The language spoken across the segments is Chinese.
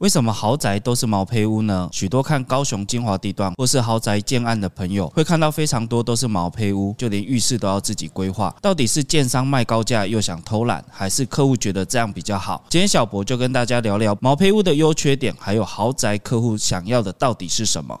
为什么豪宅都是毛坯屋呢？许多看高雄精华地段或是豪宅建案的朋友，会看到非常多都是毛坯屋，就连浴室都要自己规划。到底是建商卖高价又想偷懒，还是客户觉得这样比较好？今天小博就跟大家聊聊毛坯屋的优缺点，还有豪宅客户想要的到底是什么。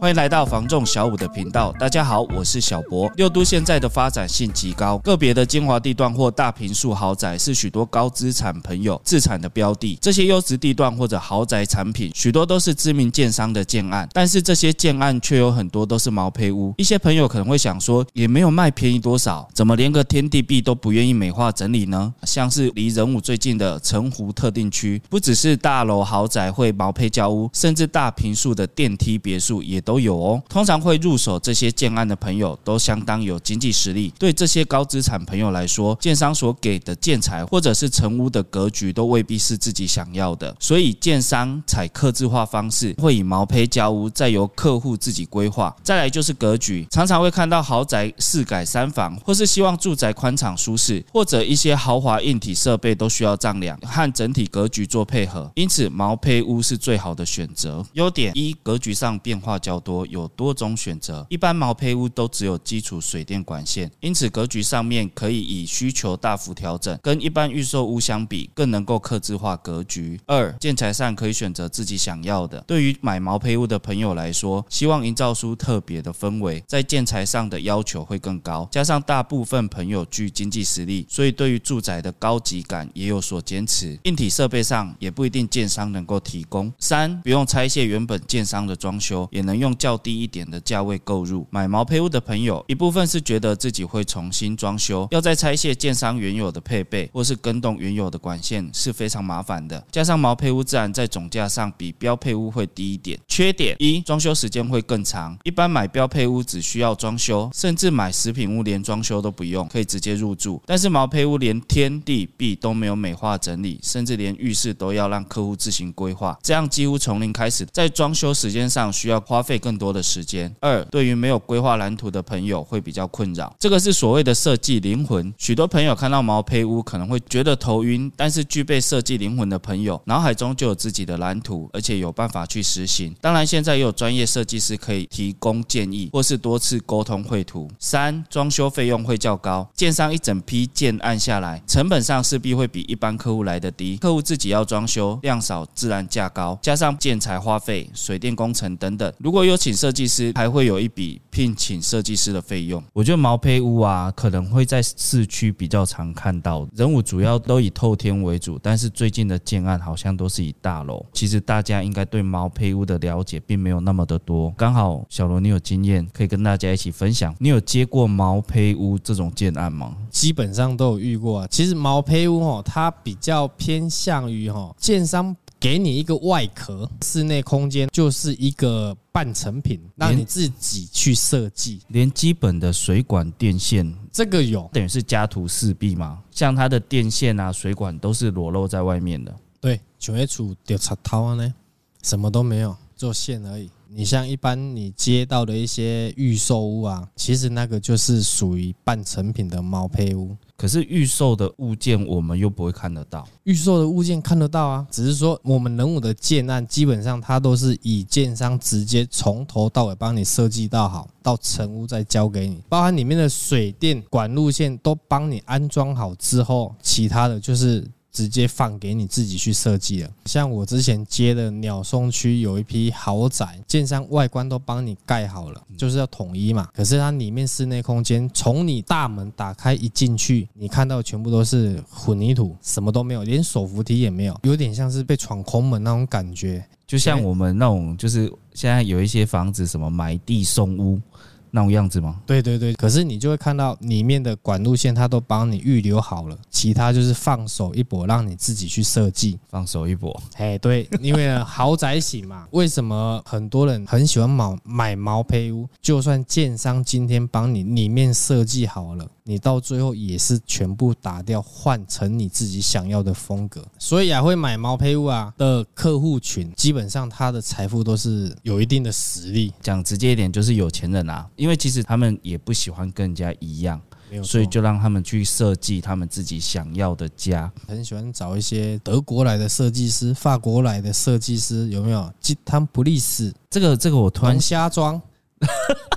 欢迎来到房仲小五的频道。大家好，我是小博。六都现在的发展性极高，个别的精华地段或大平数豪宅是许多高资产朋友自产的标的。这些优质地段或者豪宅产品，许多都是知名建商的建案，但是这些建案却有很多都是毛坯屋。一些朋友可能会想说，也没有卖便宜多少，怎么连个天地壁都不愿意美化整理呢？像是离仁武最近的澄湖特定区，不只是大楼豪宅会毛坯交屋，甚至大平数的电梯别墅也都。都有哦。通常会入手这些建案的朋友，都相当有经济实力。对这些高资产朋友来说，建商所给的建材或者是成屋的格局，都未必是自己想要的。所以，建商采客制化方式，会以毛坯交屋，再由客户自己规划。再来就是格局，常常会看到豪宅四改三房，或是希望住宅宽敞舒适，或者一些豪华硬体设备都需要丈量和整体格局做配合。因此，毛坯屋是最好的选择。优点一，格局上变化较多，有多种选择。一般毛坯屋都只有基础水电管线，因此格局上面可以以需求大幅调整，跟一般预售屋相比，更能够克制化格局。二，建材上可以选择自己想要的。对于买毛坯屋的朋友来说，希望营造出特别的氛围，在建材上的要求会更高。加上大部分朋友具经济实力，所以对于住宅的高级感也有所坚持。硬体设备上也不一定建商能够提供。三，不用拆卸原本建商的装修，也能用。较低一点的价位购入买毛坯屋的朋友，一部分是觉得自己会重新装修，要再拆卸建商原有的配备，或是更动原有的管线是非常麻烦的。加上毛坯屋自然在总价上比标配屋会低一点。缺点一，装修时间会更长。一般买标配屋只需要装修，甚至买食品屋连装修都不用，可以直接入住。但是毛坯屋连天地壁都没有美化整理，甚至连浴室都要让客户自行规划，这样几乎从零开始，在装修时间上需要花费。更多的时间。二，对于没有规划蓝图的朋友会比较困扰。这个是所谓的设计灵魂。许多朋友看到毛坯屋可能会觉得头晕，但是具备设计灵魂的朋友，脑海中就有自己的蓝图，而且有办法去实行。当然，现在也有专业设计师可以提供建议，或是多次沟通绘图。三，装修费用会较高。建商一整批建案下来，成本上势必会比一般客户来得低。客户自己要装修，量少自然价高，加上建材花费、水电工程等等，如果有请设计师，还会有一笔聘请设计师的费用。我觉得毛坯屋啊，可能会在市区比较常看到。人物主要都以透天为主，但是最近的建案好像都是以大楼。其实大家应该对毛坯屋的了解并没有那么的多。刚好小罗你有经验，可以跟大家一起分享。你有接过毛坯屋这种建案吗？基本上都有遇过。其实毛坯屋哦，它比较偏向于哦建商。给你一个外壳，室内空间就是一个半成品，让你自己去设计，连基本的水管电线这个有，等于是家徒四壁嘛。像它的电线啊、水管都是裸露在外面的。对，全会处掉插头呢，什么都没有，做线而已。你像一般你接到的一些预售屋啊，其实那个就是属于半成品的毛坯屋。可是预售的物件我们又不会看得到，预售的物件看得到啊，只是说我们人武的建案基本上它都是以建商直接从头到尾帮你设计到好，到成屋再交给你，包含里面的水电管路线都帮你安装好之后，其他的就是。直接放给你自己去设计了。像我之前接的鸟松区有一批豪宅，建商外观都帮你盖好了，就是要统一嘛。可是它里面室内空间，从你大门打开一进去，你看到全部都是混凝土，什么都没有，连手扶梯也没有，有点像是被闯空门那种感觉。就像我们那种，就是现在有一些房子，什么买地送屋。那种样子吗？对对对，可是你就会看到里面的管路线，它都帮你预留好了，其他就是放手一搏，让你自己去设计。放手一搏，哎，对，因为豪宅型嘛，为什么很多人很喜欢买买毛坯屋？就算建商今天帮你里面设计好了。你到最后也是全部打掉，换成你自己想要的风格。所以啊，会买毛坯屋啊的客户群，基本上他的财富都是有一定的实力。讲直接一点，就是有钱人啊。因为其实他们也不喜欢跟人家一样。所以就让他们去设计他们自己想要的家。很喜欢找一些德国来的设计师、法国来的设计师，有没有？吉汤普利斯，这个这个我突然瞎装。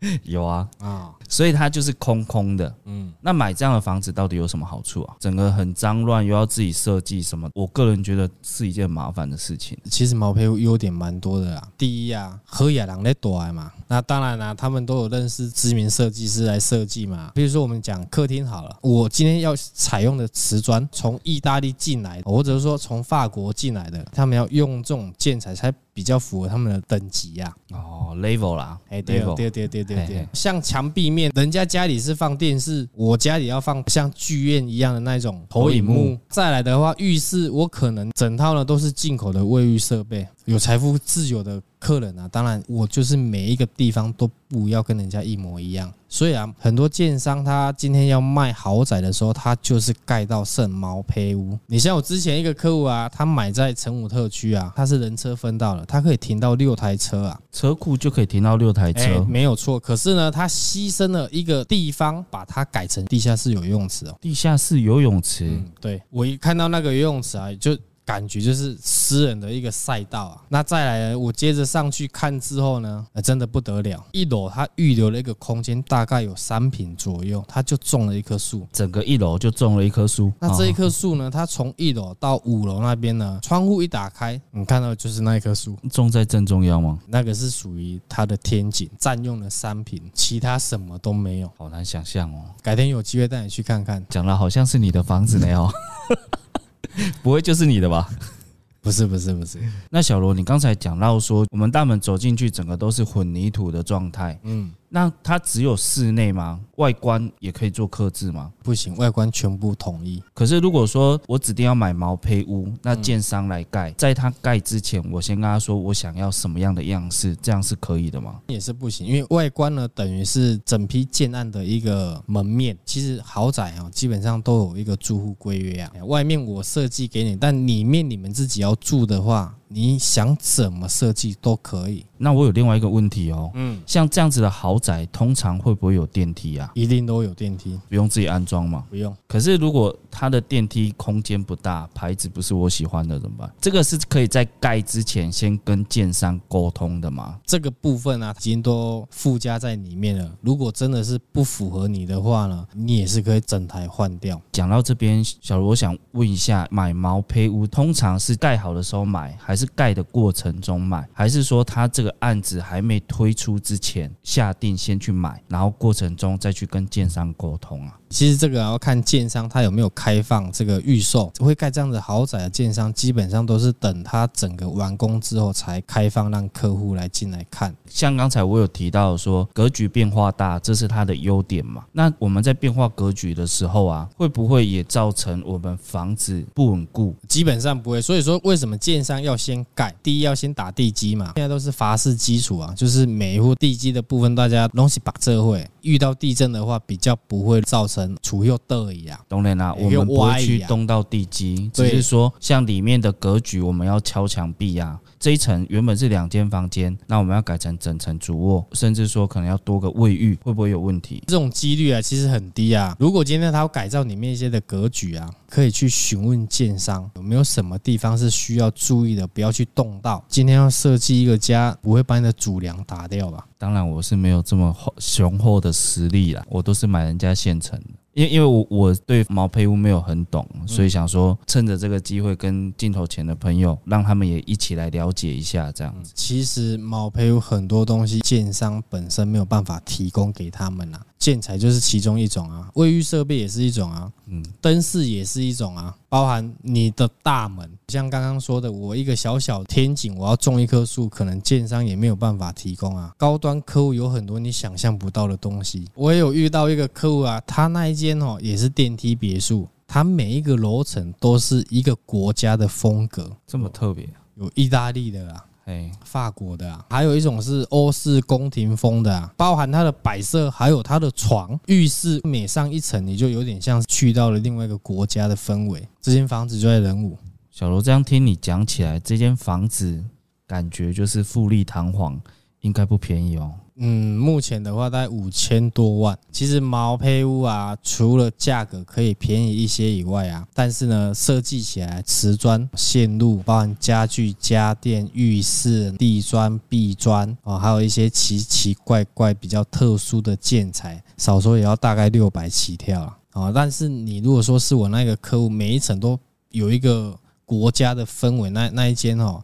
有啊啊，所以它就是空空的。嗯，那买这样的房子到底有什么好处啊？整个很脏乱，又要自己设计什么？我个人觉得是一件麻烦的事情。其实毛坯屋优点蛮多的啦。第一啊，和雅朗在躲来嘛。那当然啦，他们都有认识知名设计师来设计嘛。比如说我们讲客厅好了，我今天要采用的瓷砖从意大利进来，或者是说从法国进来的，他们要用这种建材才。比较符合他们的等级呀，哦，level 啦，哎，对对对对对对，像墙壁面，人家家里是放电视，我家里要放像剧院一样的那种投影幕。再来的话，浴室我可能整套呢都是进口的卫浴设备。有财富自由的客人啊，当然我就是每一个地方都不要跟人家一模一样。所以啊，很多建商他今天要卖豪宅的时候，他就是盖到圣毛坯屋。你像我之前一个客户啊，他买在成武特区啊，他是人车分道了，他可以停到六台车啊，车库就可以停到六台车，欸，没有错。可是呢，他牺牲了一个地方，把它改成地下室游泳池哦。地下室游泳池，嗯，对，我一看到那个游泳池啊，就。感觉就是私人的一个赛道啊，那再来，我接着上去看之后呢，真的不得了。一楼它预留了一个空间，大概有三平左右，它就种了一棵树，整个一楼就种了一棵树。那这一棵树呢，它从一楼到五楼那边呢，窗户一打开，你看到就是那一棵树，种在正中央吗？那个是属于它的天井，占用了三平，其他什么都没有，好难想象哦。改天有机会带你去看看，讲了好像是你的房子呢哦。不会就是你的吧？不是不是不是。那小罗，你刚才讲到说，我们大门走进去，整个都是混凝土的状态。嗯。那它只有室内吗？外观也可以做客制吗？不行，外观全部统一。可是如果说我指定要买毛坯屋，那建商来盖，在他盖之前，我先跟他说我想要什么样的样式，这样是可以的吗？也是不行，因为外观呢，等于是整批建案的一个门面。其实豪宅啊，基本上都有一个住户规约啊。外面我设计给你，但里面你们自己要住的话。你想怎么设计都可以。那我有另外一个问题哦，嗯，像这样子的豪宅，通常会不会有电梯啊？一定都有电梯，不用自己安装吗？不用。可是如果它的电梯空间不大，牌子不是我喜欢的，怎么办？这个是可以在盖之前先跟建商沟通的吗？这个部分啊，已经都附加在里面了。如果真的是不符合你的话呢，你也是可以整台换掉。讲到这边，小罗，我想问一下，买毛坯屋通常是盖好的时候买，还是盖的过程中买，还是说他这个案子还没推出之前下定先去买，然后过程中再去跟建商沟通啊？其实这个要看建商他有没有开放这个预售，会盖这样子豪宅的建商，基本上都是等他整个完工之后才开放让客户来进来看。像刚才我有提到说格局变化大，这是它的优点嘛？那我们在变化格局的时候啊，会不会也造成我们房子不稳固？基本上不会。所以说为什么建商要先盖？第一要先打地基嘛，现在都是法式基础啊，就是每一户地基的部分，大家东西把这会遇到地震的话，比较不会造成。除又得一样，懂然啦，我们不会去动到地基，只是说像里面的格局，我们要敲墙壁呀。这一层原本是两间房间，那我们要改成整层主卧，甚至说可能要多个卫浴，会不会有问题？这种几率啊，其实很低啊。如果今天他要改造里面一些的格局啊，可以去询问建商有没有什么地方是需要注意的，不要去动到。今天要设计一个家，不会把你的主梁打掉吧？当然，我是没有这么雄厚的实力啦，我都是买人家现成的。因因为我我对毛坯屋没有很懂，所以想说趁着这个机会跟镜头前的朋友，让他们也一起来了解一下这样子。其实毛坯屋很多东西，建商本身没有办法提供给他们啊。建材就是其中一种啊，卫浴设备也是一种啊，嗯，灯饰也是一种啊，包含你的大门，像刚刚说的，我一个小小天井，我要种一棵树，可能建商也没有办法提供啊。高端客户有很多你想象不到的东西，我也有遇到一个客户啊，他那一间哦也是电梯别墅，他每一个楼层都是一个国家的风格，这么特别，有意大利的啊。哎，法国的啊，还有一种是欧式宫廷风的啊，包含它的摆设，还有它的床、浴室，每上一层，你就有点像去到了另外一个国家的氛围。这间房子就在仁武。小罗，这样听你讲起来，这间房子感觉就是富丽堂皇，应该不便宜哦。嗯，目前的话大概五千多万。其实毛坯屋啊，除了价格可以便宜一些以外啊，但是呢，设计起来瓷砖、线路，包含家具、家电、浴室、地砖、壁砖啊，还有一些奇奇怪怪、比较特殊的建材，少说也要大概六百起跳啊。但是你如果说是我那个客户，每一层都有一个国家的氛围，那那一间哦，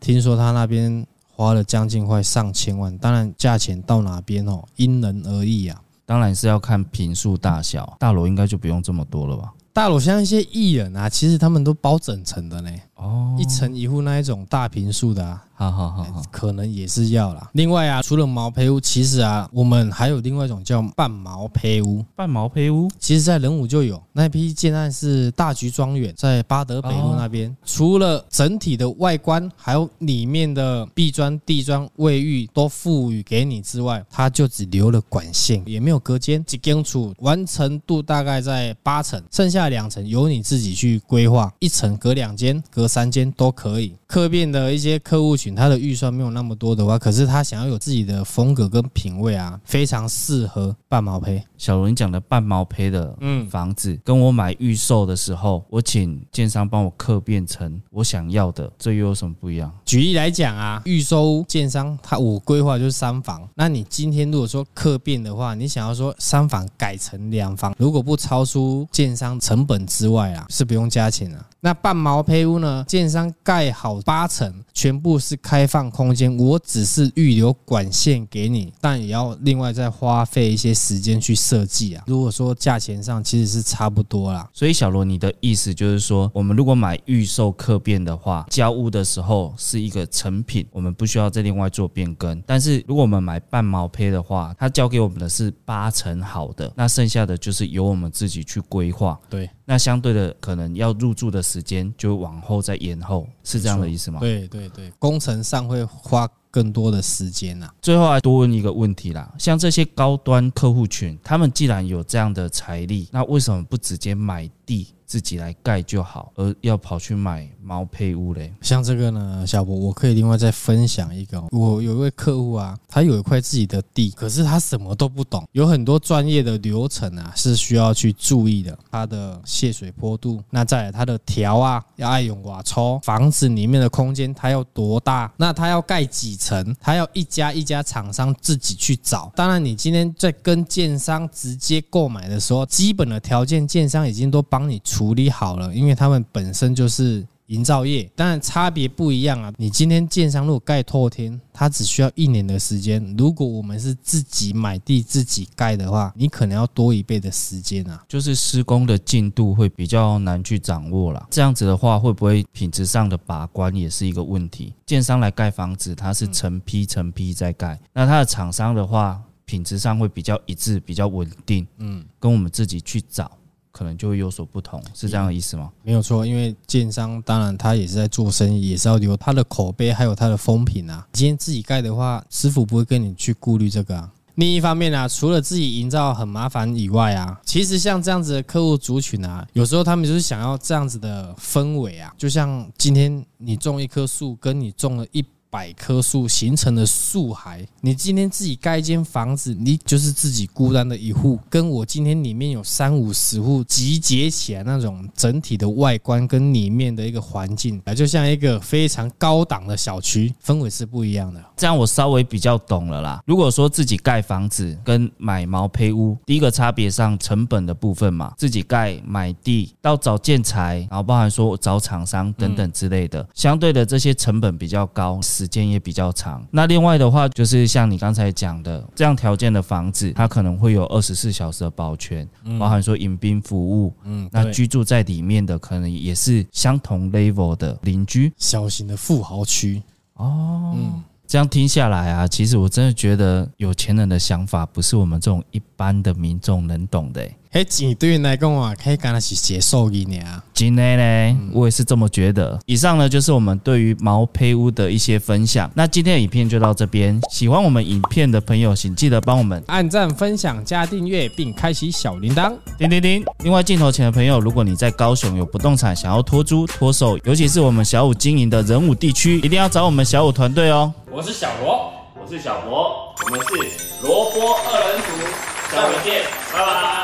听说他那边。花了将近快上千万，当然价钱到哪边哦，因人而异啊。当然是要看平数大小，大楼应该就不用这么多了吧？大楼像一些艺人啊，其实他们都包整层的呢。哦，一层一户那一种大平数的啊。好好好好，可能也是要啦。另外啊，除了毛坯屋，其实啊，我们还有另外一种叫半毛坯屋。半毛坯屋，其实在仁武就有那批建案是大橘庄园，在巴德北路那边。除了整体的外观，还有里面的壁砖、地砖、卫浴都赋予给你之外，它就只留了管线，也没有隔间，几间处完成度大概在八成，剩下两层由你自己去规划，一层隔两间、隔三间都可以。客变的一些客户群，他的预算没有那么多的话，可是他想要有自己的风格跟品味啊，非常适合半毛坯。小罗，你讲的半毛坯的嗯房子，跟我买预售的时候，我请建商帮我客变成我想要的，这又有什么不一样？举例来讲啊，预售建商他我规划就是三房，那你今天如果说客变的话，你想要说三房改成两房，如果不超出建商成本之外啊，是不用加钱的。那半毛坯屋呢？建商盖好八层，全部是开放空间，我只是预留管线给你，但也要另外再花费一些时间去设计啊。如果说价钱上其实是差不多啦，所以小罗，你的意思就是说，我们如果买预售客变的话，交屋的时候是一个成品，我们不需要再另外做变更。但是如果我们买半毛坯的话，他交给我们的是八成好的，那剩下的就是由我们自己去规划。对。那相对的，可能要入住的时间就往后再延后，是这样的意思吗？对对对，工程上会花更多的时间呐。最后还多问一个问题啦，像这些高端客户群，他们既然有这样的财力，那为什么不直接买地？自己来盖就好，而要跑去买毛坯屋嘞。像这个呢，小博，我可以另外再分享一个。我有一位客户啊，他有一块自己的地，可是他什么都不懂，有很多专业的流程啊是需要去注意的。他的泄水坡度，那再来他的条啊要爱用瓦抽，房子里面的空间它要多大，那他要盖几层，他要一家一家厂商自己去找。当然，你今天在跟建商直接购买的时候，基本的条件建商已经都帮你。处理好了，因为他们本身就是营造业，当然差别不一样啊。你今天建商如果盖拓天，它只需要一年的时间；如果我们是自己买地自己盖的话，你可能要多一倍的时间啊。就是施工的进度会比较难去掌握啦。这样子的话，会不会品质上的把关也是一个问题？建商来盖房子，它是成批成批在盖，那它的厂商的话，品质上会比较一致，比较稳定。嗯，跟我们自己去找。可能就会有所不同，是这样的意思吗？没有错，因为建商当然他也是在做生意，也是要留他的口碑，还有他的风评啊。今天自己盖的话，师傅不会跟你去顾虑这个啊。另一方面啊，除了自己营造很麻烦以外啊，其实像这样子的客户族群啊，有时候他们就是想要这样子的氛围啊，就像今天你种一棵树，跟你种了一。百棵树形成的树海，你今天自己盖一间房子，你就是自己孤单的一户。跟我今天里面有三五十户集结起来那种整体的外观跟里面的一个环境啊，就像一个非常高档的小区，氛围是不一样的。这样我稍微比较懂了啦。如果说自己盖房子跟买毛坯屋，第一个差别上成本的部分嘛，自己盖买地到找建材，然后包含说找厂商等等之类的，相对的这些成本比较高。时间也比较长。那另外的话，就是像你刚才讲的，这样条件的房子，它可能会有二十四小时的保全，包含说迎宾服务。嗯，那居住在里面的，可能也是相同 level 的邻居，小型的富豪区。哦，嗯，这样听下来啊，其实我真的觉得有钱人的想法不是我们这种一般的民众能懂的。哎，钱对于来讲啊，可以讲的是接受一点啊。今天呢，我也是这么觉得。以上呢，就是我们对于毛坯屋的一些分享。那今天的影片就到这边。喜欢我们影片的朋友，请记得帮我们按赞、分享、加订阅，并开启小铃铛，叮叮叮。另外，镜头前的朋友，如果你在高雄有不动产想要托租、托售，尤其是我们小五经营的人武地区，一定要找我们小五团队哦。我是小罗，我是小博。我们是萝卜二人组，下回见，拜拜。